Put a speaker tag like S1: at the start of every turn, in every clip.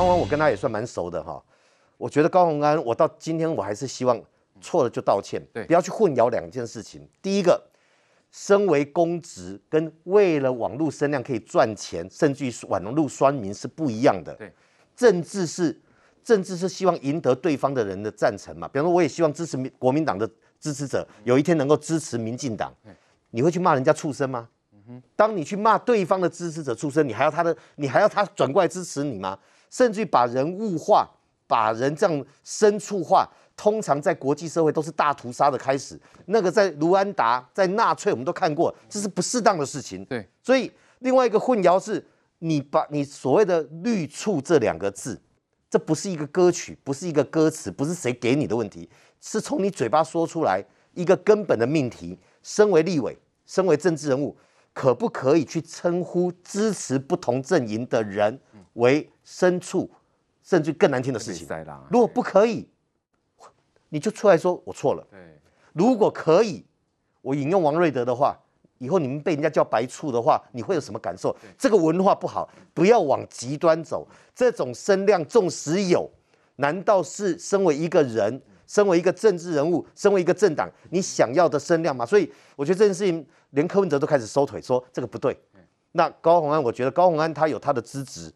S1: 高虹安，我跟他也算蛮熟的哈。我觉得高宏安，我到今天我还是希望错了就道歉，
S2: 对，
S1: 不要去混淆两件事情。第一个，身为公职跟为了网络声量可以赚钱，甚至于网络酸民是不一样的。
S2: 对，
S1: 政治是政治是希望赢得对方的人的赞成嘛。比方说，我也希望支持民国民党的支持者有一天能够支持民进党。你会去骂人家畜生吗？当你去骂对方的支持者畜生，你还要他的，你还要他转过来支持你吗？甚至于把人物化，把人这样牲畜化，通常在国际社会都是大屠杀的开始。那个在卢安达，在纳粹，我们都看过，这是不适当的事情。
S2: 对，
S1: 所以另外一个混淆是，你把你所谓的“绿处”这两个字，这不是一个歌曲，不是一个歌词，不是谁给你的问题，是从你嘴巴说出来一个根本的命题。身为立委，身为政治人物，可不可以去称呼支持不同阵营的人为牲畜，甚至更难听的事情？如果不可以，你就出来说我错了。如果可以，我引用王瑞德的话，以后你们被人家叫白畜的话，你会有什么感受？这个文化不好，不要往极端走。这种声量纵使有，难道是身为一个人？身为一个政治人物，身为一个政党，你想要的声量吗？所以我觉得这件事情，连柯文哲都开始收腿，说这个不对。那高虹安，我觉得高虹安他有他的资质，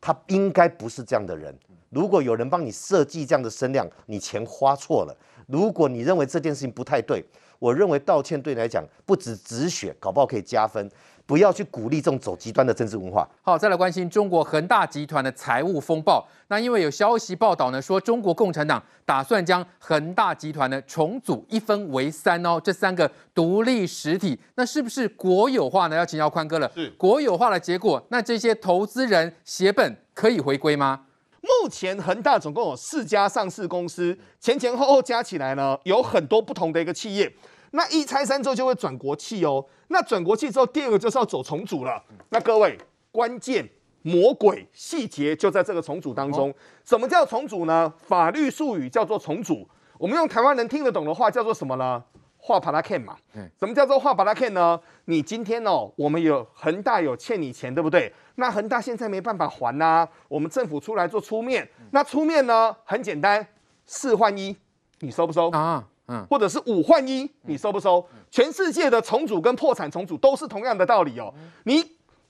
S1: 他应该不是这样的人。如果有人帮你设计这样的声量，你钱花错了。如果你认为这件事情不太对，我认为道歉对你来讲不止止血，搞不好可以加分。不要去鼓励这种走极端的政治文化。
S2: 好，再来关心中国恒大集团的财务风暴。那因为有消息报道呢，说中国共产党打算将恒大集团呢重组一分为三哦，这三个独立实体，那是不是国有化呢？要请教宽哥了。
S3: 是
S2: 国有化的结果，那这些投资人血本可以回归吗？
S3: 目前恒大总共有四家上市公司，前前后后加起来呢，有很多不同的一个企业。那一拆三之后就会转国企哦。那转国企之后，第二个就是要走重组了。那各位，关键魔鬼细节就在这个重组当中。什么叫重组呢？法律术语叫做重组。我们用台湾人听得懂的话叫做什么呢？画巴拉 Ken 嘛。什么叫做画巴拉 Ken 呢？你今天哦，我们有恒大有欠你钱，对不对？那恒大现在没办法还呐、啊，我们政府出来做出面。那出面呢，很简单，四换一，你收不收啊？嗯，或者是五换一，你收不收？全世界的重组跟破产重组都是同样的道理哦。你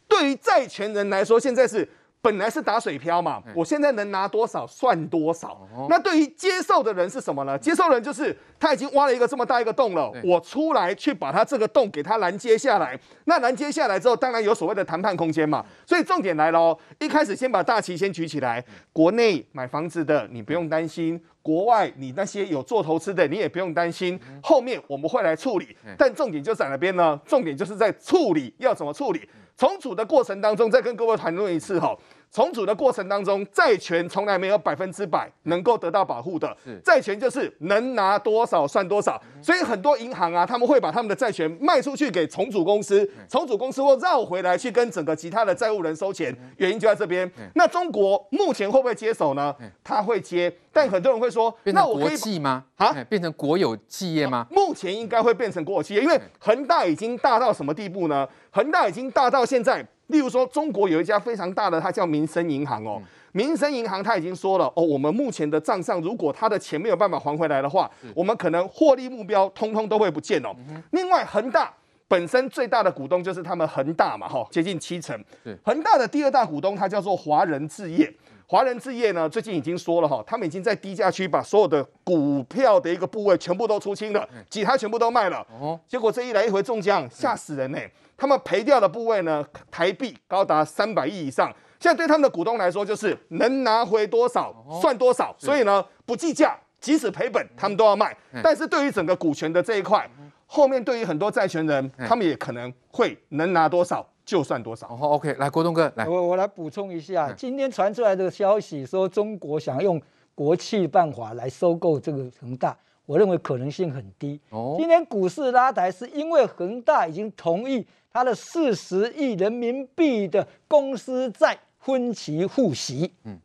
S3: 对于债权人来说，现在是。本来是打水漂嘛，我现在能拿多少算多少。那对于接受的人是什么呢？接受人就是他已经挖了一个这么大一个洞了，我出来去把他这个洞给他拦截下来。那拦截下来之后，当然有所谓的谈判空间嘛。所以重点来了哦，一开始先把大旗先举起来，国内买房子的你不用担心，国外你那些有做投资的你也不用担心，后面我们会来处理。但重点就在哪边呢？重点就是在处理要怎么处理。重组的过程当中，再跟各位谈论一次哈。重组的过程当中，债权从来没有百分之百能够得到保护的。债权就是能拿多少算多少。所以很多银行啊，他们会把他们的债权卖出去给重组公司，重组公司会绕回来去跟整个其他的债务人收钱。原因就在这边。那中国目前会不会接手呢？他会接，但很多人会说，那我可以
S2: 吗？啊，变成国有企业吗？
S3: 目前应该会变成国有企业，因为恒大已经大到什么地步呢？恒大已经大到现在。例如说，中国有一家非常大的，它叫民生银行哦。民生银行它已经说了哦，我们目前的账上，如果它的钱没有办法还回来的话，我们可能获利目标通通都会不见哦。另外，恒大本身最大的股东就是他们恒大嘛，哈，接近七成。恒大的第二大股东它叫做华人置业，华人置业呢最近已经说了哈，他们已经在低价区把所有的股票的一个部位全部都出清了，其他全部都卖了。哦结果这一来一回中奖，吓死人呢。他们赔掉的部位呢，台币高达三百亿以上。现在对他们的股东来说，就是能拿回多少算多少，所以呢，不计价，即使赔本，他们都要卖。但是对于整个股权的这一块，后面对于很多债权人，他们也可能会能拿多少就算多少。
S2: 好，OK，来，国栋哥，来，
S4: 我我来补充一下，今天传出来的消息说，中国想用国企办法来收购这个恒大。我认为可能性很低。哦，今天股市拉抬是因为恒大已经同意他的四十亿人民币的公司债分期付息，嗯，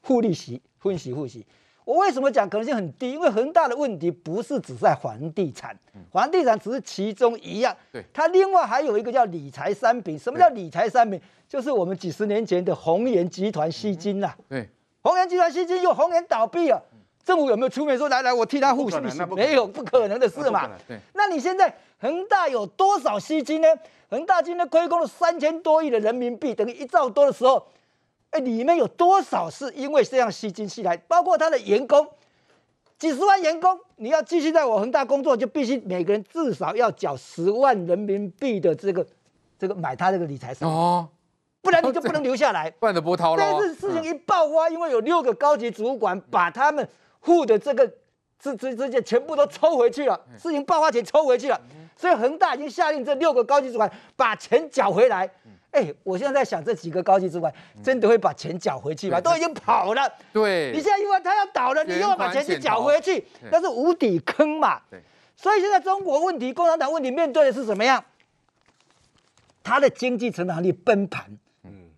S4: 付利息，分期付息。我为什么讲可能性很低？因为恒大的问题不是只在房地产，房地产只是其中一样。对，它另外还有一个叫理财三品。什么叫理财三品？就是我们几十年前的鸿源集团吸金呐。对。宏源集团吸金又宏源倒闭了，政府有没有出面说来来我替他护利息？没有，不可能的事嘛。对，那你现在恒大有多少吸金呢？恒大今天亏空了三千多亿的人民币，等于一兆多的时候，哎，里面有多少是因为这样吸金吸来？包括他的员工，几十万员工，你要继续在我恒大工作，就必须每个人至少要缴十万人民币的这个这个买他这个理财产品哦。不然你就不能留下来，
S2: 不然就波涛了。
S4: 这次事情一爆发，因为有六个高级主管把他们户的这个这这这些全部都抽回去了，事情爆发前抽回去了，所以恒大已经下令这六个高级主管把钱缴回来。哎，我现在在想，这几个高级主管真的会把钱缴回去吗？都已经跑了。
S2: 对，
S4: 你现在因为他要倒了，你又要把钱去缴回去，那是无底坑嘛。所以现在中国问题、共产党问题面对的是什么样？他的经济成长力崩盘。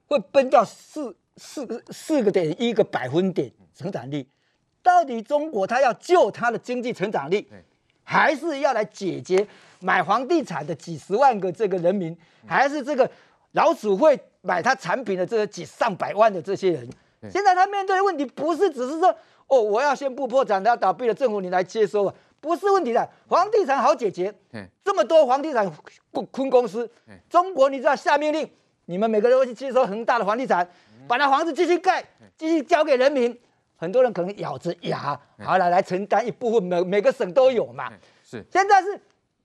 S4: 会崩到四四四个点一个百分点成长率，到底中国它要救它的经济成长力，还是要来解决买房地产的几十万个这个人民，还是这个老鼠会买它产品的这个几上百万的这些人？现在他面对的问题不是只是说哦，我要宣布破产，要倒闭了，政府你来接收啊，不是问题的。房地产好解决，这么多房地产坤公司，中国你知道下命令。你们每个人都去接收恒大的房地产，把那房子继续盖，继续交给人民。很多人可能咬着牙，好了来承担一部分，每每个省都有嘛。是，现在是，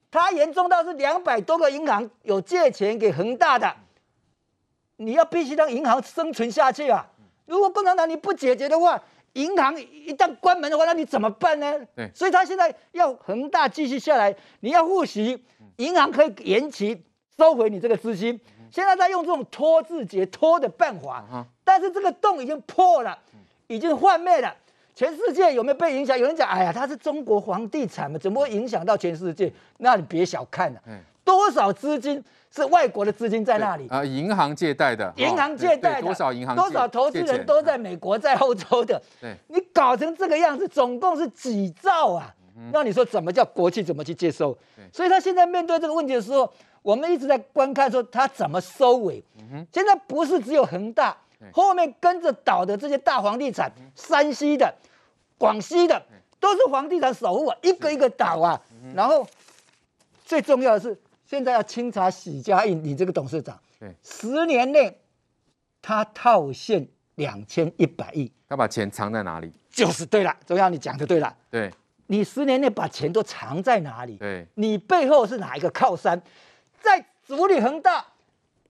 S4: 它严重到是两百多个银行有借钱给恒大的，你要必须让银行生存下去啊。如果共产党你不解决的话，银行一旦关门的话，那你怎么办呢？对，所以他现在要恒大继续下来，你要护息，银行可以延期收回你这个资金。现在在用这种拖字节拖的办法，但是这个洞已经破了，已经幻灭了。全世界有没有被影响？有人讲，哎呀，它是中国房地产嘛，怎么会影响到全世界？那你别小看了，多少资金是外国的资金在那里？
S2: 啊，银行借贷的，
S4: 银行借贷的，
S2: 多少银行
S4: 多少投资人都在美国，在欧洲的。对，你搞成这个样子，总共是几兆啊？那你说怎么叫国际怎么去接收？所以他现在面对这个问题的时候。我们一直在观看，说他怎么收尾。现在不是只有恒大，后面跟着倒的这些大房地产，山西的、广西的，都是房地产首富啊，一个一个倒啊。然后最重要的是，现在要清查许家印，你这个董事长，十年内他套现两千一百亿，
S2: 他把钱藏在哪里？
S4: 就是对了，中央你讲的对了。
S2: 对，
S4: 你十年内把钱都藏在哪里？
S2: 对，
S4: 你背后是哪一个靠山？在处理恒大，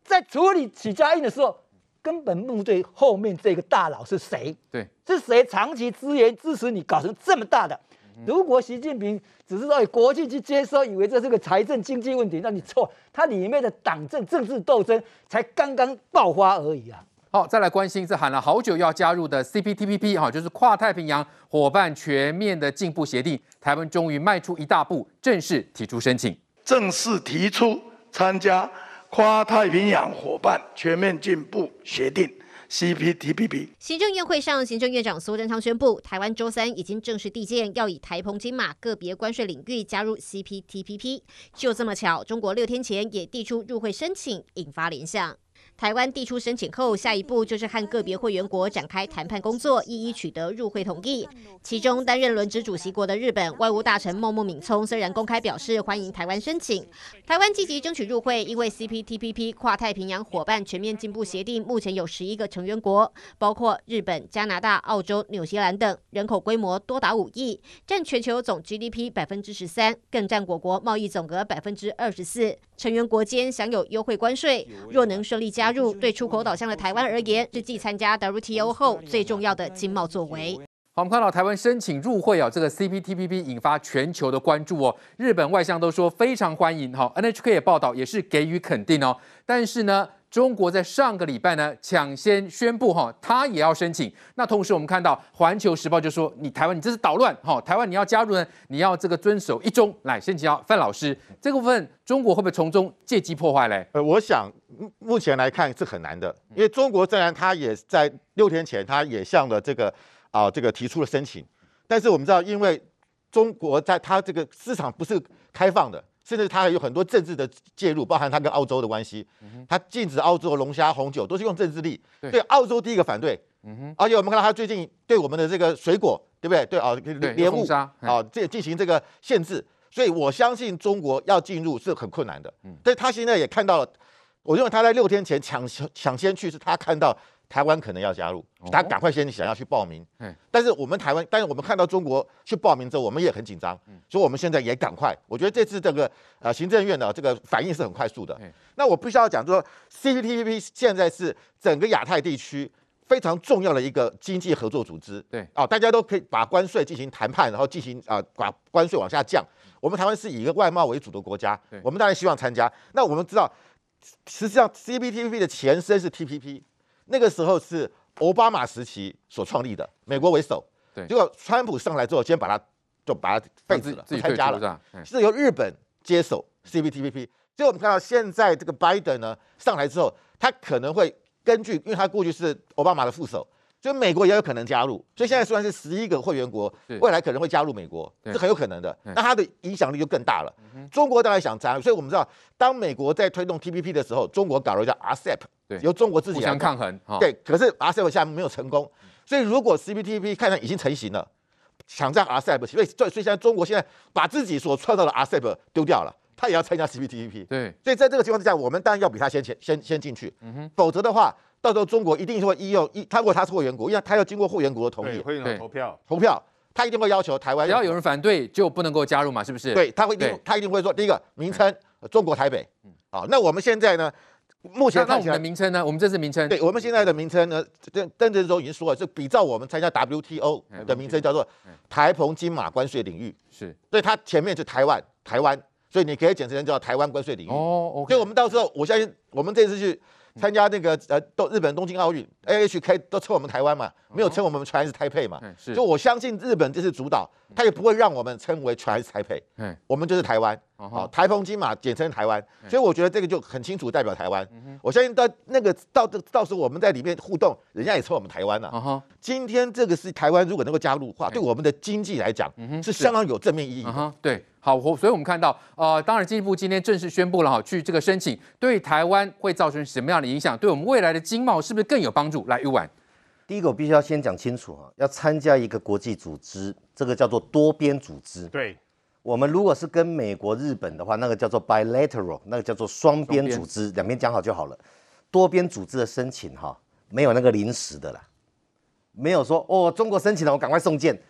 S4: 在处理许家印的时候，根本目对后面这个大佬是谁？
S2: 对，
S4: 是谁长期支援支持你搞成这么大的？如果习近平只是说国际去接收，以为这是个财政经济问题，那你错，它里面的党政政治斗争才刚刚爆发而已啊！
S2: 好，再来关心这喊了好久要加入的 CPTPP 哈，就是跨太平洋伙伴全面的进步协定，台湾终于迈出一大步，正式提出申请，
S5: 正式提出。参加跨太平洋伙伴全面进步协定 （CPTPP）。
S6: 行政院会上，行政院长苏贞昌宣布，台湾周三已经正式递件，要以台澎金马个别关税领域加入 CPTPP。就这么巧，中国六天前也递出入会申请，引发联想。台湾递出申请后，下一步就是和个别会员国展开谈判工作，一一取得入会同意。其中，担任轮值主席国的日本外务大臣茂木敏充虽然公开表示欢迎台湾申请，台湾积极争取入会，因为 CPTPP 跨太平洋伙伴全面进步协定目前有十一个成员国，包括日本、加拿大、澳洲、纽西兰等，人口规模多达五亿，占全球总 GDP 百分之十三，更占我国贸易总额百分之二十四。成员国间享有优惠关税，若能顺利加入，对出口导向的台湾而言，是继参加 WTO 后最重要的经贸作为。
S2: 好，我们看到台湾申请入会啊，这个 CPTPP 引发全球的关注哦。日本外相都说非常欢迎，哈，NHK 也报道也是给予肯定哦。但是呢，中国在上个礼拜呢，抢先宣布哈，他也要申请。那同时我们看到《环球时报》就说，你台湾你这是捣乱哈，台湾你要加入呢，你要这个遵守一中。来，申请要范老师，这个部分中国会不会从中借机破坏嘞？
S7: 呃，我想目前来看是很难的，因为中国虽然他也在六天前他也向了这个啊这个提出了申请，但是我们知道，因为中国在它这个市场不是开放的。甚至他还有很多政治的介入，包含他跟澳洲的关系，他禁止澳洲龙虾、红酒都是用政治力。对，澳洲第一个反对，嗯哼，而且我们看到他最近对我们的这个水果，对不对？对啊，莲雾啊，这进行这个限制，所以我相信中国要进入是很困难的。嗯，但是他现在也看到了，我认为他在六天前抢抢先去，是他看到。台湾可能要加入，他赶快先想要去报名。嗯，但是我们台湾，但是我们看到中国去报名之后，我们也很紧张。嗯，所以我们现在也赶快。我觉得这次这个呃行政院的这个反应是很快速的。那我必须要讲说，CPTPP 现在是整个亚太地区非常重要的一个经济合作组织。对，哦，大家都可以把关税进行谈判，然后进行啊把关税往下降。我们台湾是以一个外贸为主的国家，我们当然希望参加。那我们知道，实际上 CPTPP 的前身是 TPP。那个时候是奥巴马时期所创立的，美国为首。对，结果川普上来之后，先把它就把它废止了，不参加了。是由日本接手 CPTPP。所以我们看到现在这个拜登呢上来之后，他可能会根据，因为他过去是奥巴马的副手，所以美国也有可能加入。所以现在虽然是十一个会员国，未来可能会加入美国，是很有可能的。那它的影响力就更大了。中国当然想加入，所以我们知道，当美国在推动 TPP 的时候，中国搞了一个 RCEP。对，由中国自己来
S2: 互相抗衡，
S7: 对，可是 RCEP 下面没有成功，所以如果 CPTPP 看来已经成型了，抢占 RCEP，所以所以现在中国现在把自己所创造的 RCEP 丢掉了，他也要参加 CPTPP，对，所以在这个情况之下，我们当然要比他先前先先进去，嗯哼，否则的话，到时候中国一定会一用一，他如果他是会员国，因为他要经过会员国的同意，
S3: 会投票，
S7: 投票，他一定会要求台湾，
S2: 只要有人反对就不能够加入嘛，是不是？
S7: 对，他会一定他一定会说，第一个名称中国台北，好，那我们现在呢？目前看起来
S2: 的名称呢？我们这次名称，
S7: 对我们现在的名称呢？这邓政忠已经说了，是比照我们参加 WTO 的名称，叫做台澎金马关税领域。是，所以它前面是台湾，台湾，所以你可以简称叫台湾关税领域。哦，所以我们到时候，我相信我们这次去参加那个呃，东日本东京奥运，AHK 都称我们台湾嘛，没有称我们 Chinese Taipei 嘛。就我相信日本这次主导，他也不会让我们称为 Chinese Taipei。嗯，我们就是台湾。好，台澎金马简称台湾，所以我觉得这个就很清楚代表台湾。我相信到那个到到时候我们在里面互动，人家也称我们台湾了。今天这个是台湾，如果能够加入的话，对我们的经济来讲是相当有正面意义的。
S2: 对，好，所以我们看到，呃，当然经济部今天正式宣布了哈，去这个申请，对台湾会造成什么样的影响？对我们未来的经贸是不是更有帮助？来，玉婉，
S1: 第一个我必须要先讲清楚哈，要参加一个国际组织，这个叫做多边组织。
S3: 对。
S1: 我们如果是跟美国、日本的话，那个叫做 bilateral，那个叫做双边组织，两边讲好就好了。多边组织的申请哈，没有那个临时的啦，没有说哦，中国申请了，我赶快送件，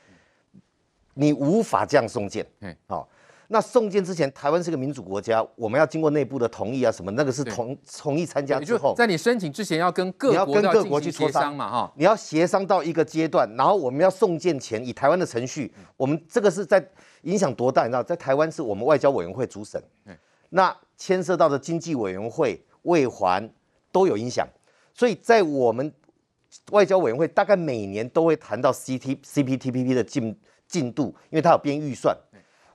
S1: 你无法这样送件。嗯，好，那送件之前，台湾是个民主国家，我们要经过内部的同意啊，什么那个是同同意参加之后，
S2: 在你申请之前要跟各国要跟各国去协商嘛，哈，
S1: 你要协商到一个阶段，然后我们要送件前，以台湾的程序，我们这个是在。影响多大？你知道，在台湾是我们外交委员会主审，那牵涉到的经济委员会、卫环都有影响，所以在我们外交委员会大概每年都会谈到 C T C P T P P 的进进度，因为它有编预算。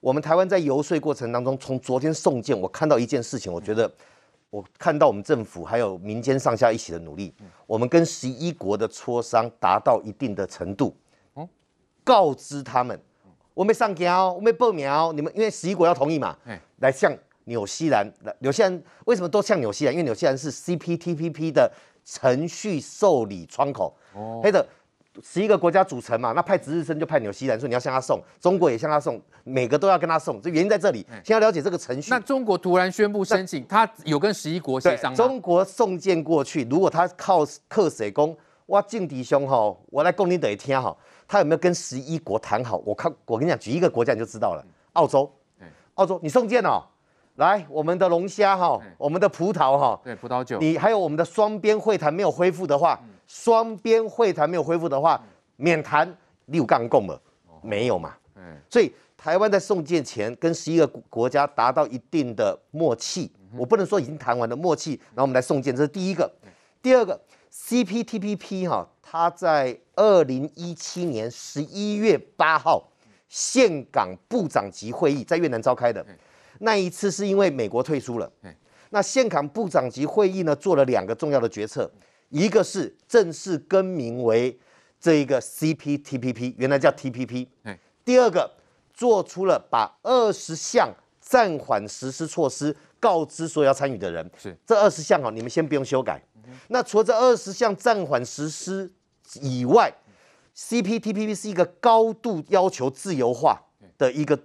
S1: 我们台湾在游说过程当中，从昨天送件，我看到一件事情，我觉得我看到我们政府还有民间上下一起的努力，我们跟十一国的磋商达到一定的程度，告知他们。我没上交，我没报苗，你们因为十一国要同意嘛，嘿来向纽西兰，纽西兰为什么都向纽西兰？因为纽西兰是 CPTPP 的程序受理窗口，哦，黑的十一个国家组成嘛，那派值日生就派纽西兰，说你要向他送，中国也向他送，每个都要跟他送，这原因在这里。先要了解这个程序。
S2: 那中国突然宣布申请，他有跟十一国协商吗？
S1: 中国送件过去，如果他靠克谁公，我敬弟兄哈，我来供你等一天哈。他有没有跟十一国谈好？我看，我跟你讲，举一个国家你就知道了。澳洲，澳洲，你送件哦，来，我们的龙虾哈，我们的葡萄哈，
S2: 对，葡萄酒，
S1: 你还有我们的双边会谈没有恢复的话，双边会谈没有恢复的话，免谈六杠共了，没有嘛？所以台湾在送件前跟十一个国家达到一定的默契，我不能说已经谈完了默契，然后我们来送件，这是第一个。第二个，CPTPP 哈。它在二零一七年十一月八号岘港部长级会议在越南召开的，那一次是因为美国退出了。那岘港部长级会议呢，做了两个重要的决策，一个是正式更名为这一个 CPTPP，原来叫 TPP。第二个做出了把二十项暂缓实施措施，告知所有要参与的人。
S2: 是
S1: 这二十项哦，你们先不用修改。那除了这二十项暂缓实施以外，CPTPP 是一个高度要求自由化的一个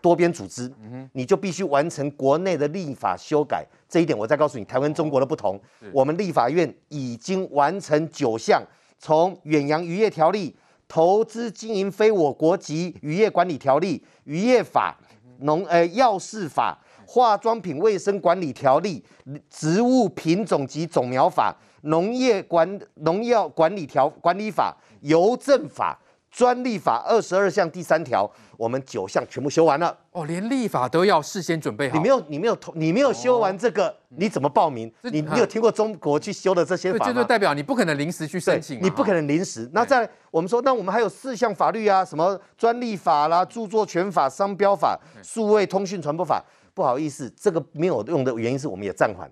S1: 多边组织，你就必须完成国内的立法修改。这一点我再告诉你，台湾中国的不同。我们立法院已经完成九项，从远洋渔业条例、投资经营非我国籍渔业管理条例、渔业法、农呃药事法。化妆品卫生管理条例、植物品种及种苗法、农业管农药管理条管理法、邮政法、专利法二十二项第三条，我们九项全部修完了。
S2: 哦，连立法都要事先准备好。
S1: 你没有，你没有，你没有修完这个，哦、你怎么报名？你你有听过中国去修的这些法吗？
S2: 这就代表你不可能临时去申请，
S1: 你不可能临时。那在我们说，那我们还有四项法律啊，什么专利法啦、著作权法、商标法、数位通讯传播法。不好意思，这个没有用的原因是我们也暂缓，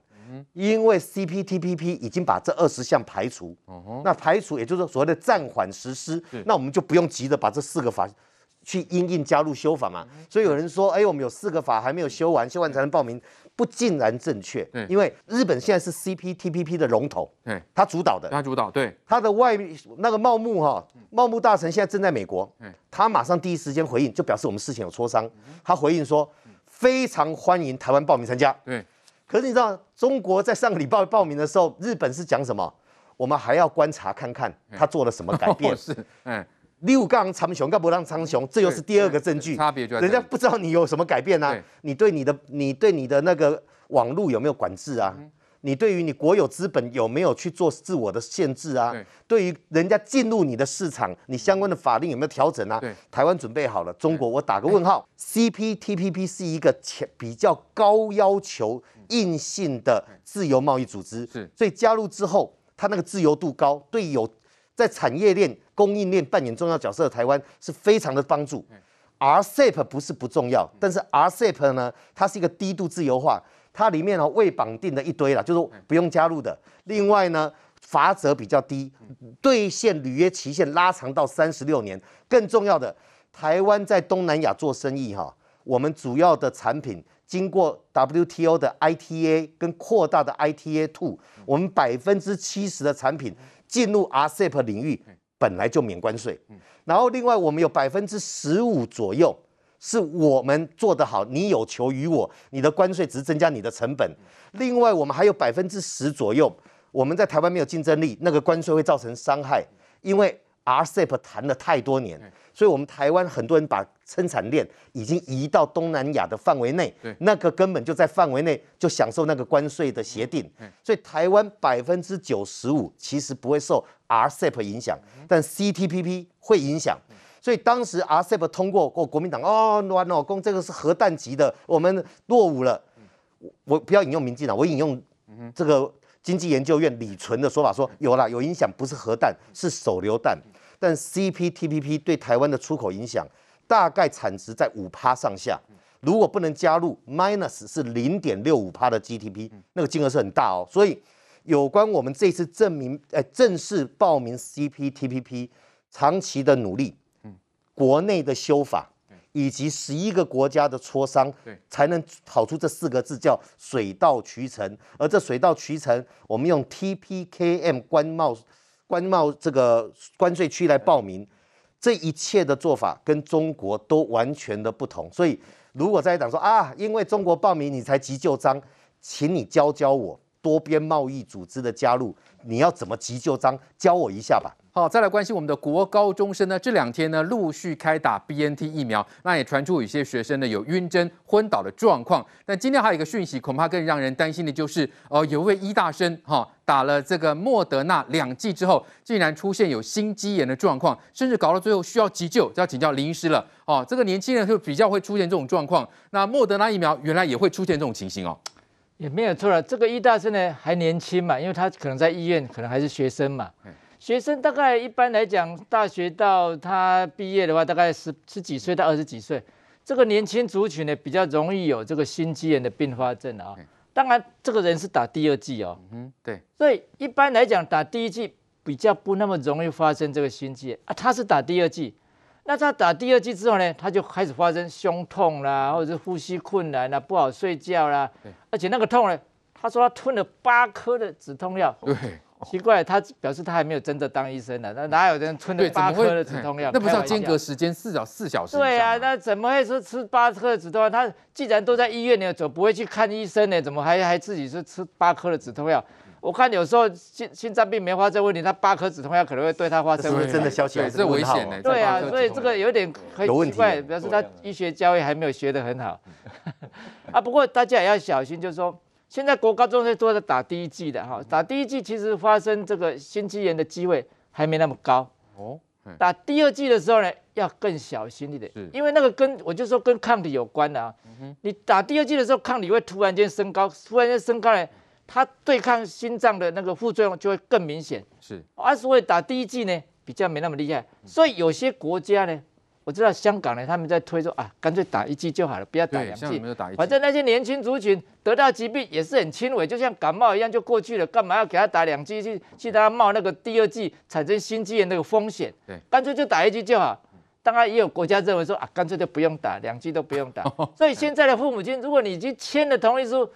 S1: 因为 CPTPP 已经把这二十项排除，那排除也就是所谓的暂缓实施，那我们就不用急着把这四个法去因应加入修法嘛。所以有人说，哎，我们有四个法还没有修完，修完才能报名，不尽然正确。因为日本现在是 CPTPP 的龙头，他主导的，
S2: 他主导，对，
S1: 他的外那个茂木哈，茂木大臣现在正在美国，他马上第一时间回应，就表示我们事情有磋商，他回应说。非常欢迎台湾报名参加。
S2: 对，
S1: 可是你知道中国在上个礼拜报名的时候，日本是讲什么？我们还要观察看看他做了什么改变。
S2: 是，嗯，
S1: 六杠长雄，跟不让长雄，这又是第二个证据。
S2: 差别就，
S1: 人家不知道你有什么改变呢？你对你的，你对你的那个网络有没有管制啊？你对于你国有资本有没有去做自我的限制啊？对于人家进入你的市场，你相关的法令有没有调整啊？台湾准备好了，中国我打个问号。CPTPP 是一个比较高要求、硬性的自由贸易组织，所以加入之后，它那个自由度高，对有在产业链、供应链扮演重要角色的台湾是非常的帮助。RCEP 不是不重要，但是 RCEP 呢，它是一个低度自由化。它里面呢，未绑定的一堆了，就是不用加入的。另外呢，罚则比较低，兑现履约期限拉长到三十六年。更重要的，台湾在东南亚做生意哈，我们主要的产品经过 WTO 的 ITA 跟扩大的 ITA Two，我们百分之七十的产品进入 RCEP 领域本来就免关税。然后另外我们有百分之十五左右。是我们做得好，你有求于我，你的关税只是增加你的成本。另外，我们还有百分之十左右，我们在台湾没有竞争力，那个关税会造成伤害。因为 RCEP 谈了太多年，所以我们台湾很多人把生产链已经移到东南亚的范围内，那个根本就在范围内就享受那个关税的协定。所以台湾百分之九十五其实不会受 RCEP 影响，但 CTPP 会影响。所以当时 RCEP 通过过，国民党哦，乱哦，公这个是核弹级的，我们落伍了。我不要引用民进党，我引用这个经济研究院李淳的说法说，有啦，有影响，不是核弹，是手榴弹。但 CPTPP 对台湾的出口影响大概产值在五趴上下，如果不能加入，minus 是零点六五趴的 GDP，那个金额是很大哦。所以有关我们这次证明，呃，正式报名 CPTPP 长期的努力。国内的修法，以及十一个国家的磋商，才能跑出这四个字叫水到渠成。而这水到渠成，我们用 TPKM 关贸关贸这个关税区来报名，这一切的做法跟中国都完全的不同。所以，如果在党说啊，因为中国报名你才急救章，请你教教我多边贸易组织的加入，你要怎么急救章，教我一下吧。好，再来关心我们的国高中生呢。这两天呢，陆续开打 BNT 疫苗，那也传出有些学生呢有晕针、昏倒的状况。但今天还有一个讯息，恐怕更让人担心的就是，呃，有位医大生哈、打了这个莫德纳两剂之后，竟然出现有心肌炎的状况，甚至搞到最后需要急救，就要请教林医师了。哦，这个年轻人就比较会出现这种状况。那莫德纳疫苗原来也会出现这种情形哦，
S4: 也没有错了。这个医大生呢还年轻嘛，因为他可能在医院，可能还是学生嘛。学生大概一般来讲，大学到他毕业的话，大概十十几岁到二十几岁，这个年轻族群呢，比较容易有这个心肌炎的并发症啊。当然，这个人是打第二剂哦。嗯，对。所以一般来讲，打第一剂比较不那么容易发生这个心肌炎啊。他是打第二剂，
S8: 那他打第二剂之后呢，他就开始发生胸痛啦，或者是呼吸困难啦，不好睡觉啦，而且那个痛呢，他说他吞了八颗的止痛药。
S2: 对。
S8: 奇怪，他表示他还没有真的当医生呢，那哪有人吞了八颗的止痛药？
S2: 那不是要间隔时间四小四小时？
S8: 对啊，那怎么会说吃八颗的止痛药？他既然都在医院呢，怎么不会去看医生呢？怎么还还自己是吃八颗的止痛药？我看有时候心心脏病没发生问题，他八颗止痛药可能会对他发生问题。
S1: 真的消息还是
S2: 危险的。
S8: 对啊，所以这个有点很奇怪，表示他医学教育还没有学得很好。啊，不过大家也要小心，就是说。现在国高中生都在打第一剂的哈，打第一剂其实发生这个心肌炎的机会还没那么高哦。打第二剂的时候呢，要更小心一点，因为那个跟我就说跟抗体有关的啊。你打第二剂的时候，抗体会突然间升高，突然间升高呢，它对抗心脏的那个副作用就会更明显。是，而所以打第一剂呢，比较没那么厉害，所以有些国家呢。我知道香港呢，他们在推说啊，干脆打一剂就好了，不要打两剂。反正那些年轻族群得到疾病也是很轻微，就像感冒一样就过去了，干嘛要给他打两剂去去他冒那个第二剂产生心肌炎那个风险？对，干脆就打一剂就好。当然也有国家认为说啊，干脆就不用打，两剂都不用打。所以现在的父母亲，如果你已经签了同意书，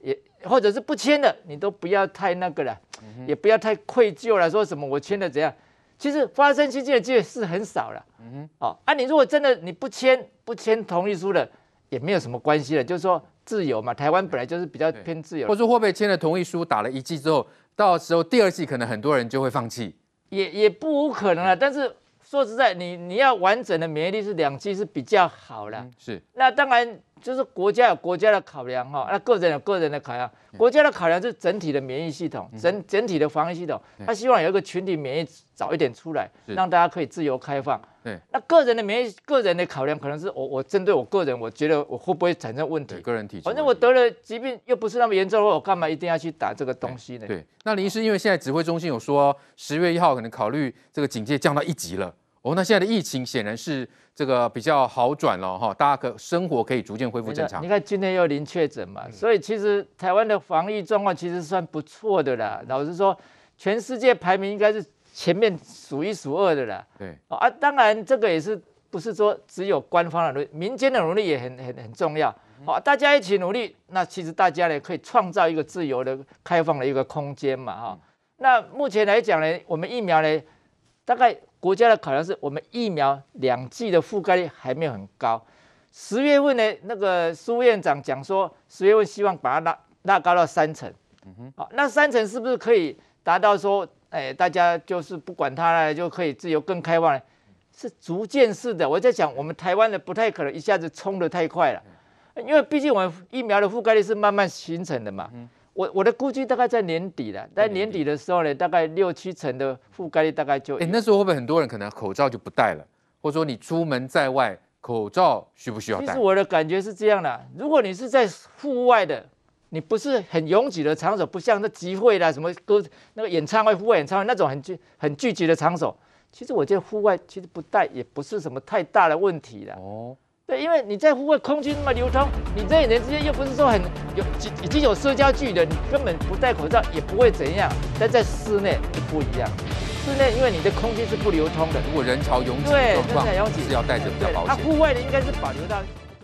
S8: 也或者是不签的，你都不要太那个了，也不要太愧疚了，说什么我签了怎样？其实发生心肌的机会是很少了，嗯哼，哦，啊，你如果真的你不签不签同意书的，也没有什么关系了，就是说自由嘛，台湾本来就是比较偏自由。
S2: 或者说会不会签了同意书，打了一剂之后，到时候第二剂可能很多人就会放弃？
S8: 也也不无可能了，但是说实在，你你要完整的免疫力是两剂是比较好了，嗯，是。那当然。就是国家有国家的考量哈，那个人有个人的考量。国家的考量是整体的免疫系统，整整体的防疫系统。他希望有一个群体免疫早一点出来，让大家可以自由开放。对，那个人的免疫，个人的考量可能是我我针对我个人，我觉得我会不会产生问题？
S2: 个人体质。
S8: 反正我得了疾病又不是那么严重，我干嘛一定要去打这个东西呢？
S2: 对，那林医师，因为现在指挥中心有说，十月一号可能考虑这个警戒降到一级了。哦，那现在的疫情显然是这个比较好转了哈，大家可生活可以逐渐恢复正常。
S8: 你看今天又零确诊嘛，嗯、所以其实台湾的防疫状况其实算不错的啦。老实说，全世界排名应该是前面数一数二的啦。对，啊，当然这个也是不是说只有官方的努力，民间的努力也很很很重要。好，大家一起努力，那其实大家呢可以创造一个自由的、开放的一个空间嘛哈。那目前来讲呢，我们疫苗呢，大概。国家的考量是我们疫苗两剂的覆盖率还没有很高。十月份呢，那个苏院长讲说，十月份希望把它拉拉高到三成。嗯哼，好，那三成是不是可以达到说，哎，大家就是不管它了，就可以自由更开放了？是逐渐式的。我在想，我们台湾的不太可能一下子冲得太快了，因为毕竟我们疫苗的覆盖率是慢慢形成的嘛。嗯我我的估计大概在年底了，在年底的时候呢，大概六七成的覆盖率大概就。
S2: 哎，那时候会不会很多人可能口罩就不戴了，或者说你出门在外口罩需不需要戴？
S8: 其实我的感觉是这样的，如果你是在户外的，你不是很拥挤的场所，不像那集会啦、什么歌那个演唱会、户外演唱会那种很聚很聚集的场所，其实我觉得户外其实不戴也不是什么太大的问题的。哦。对，因为你在户外空气那么流通，你人与人之间又不是说很有已经有社交距离，你根本不戴口罩也不会怎样。但在室内就不一样，室内因为你的空气是不流通的，
S2: 如果人潮拥挤，
S8: 对，
S2: 人潮拥挤是要戴着比较保险。
S8: 那户外的应该是保留到。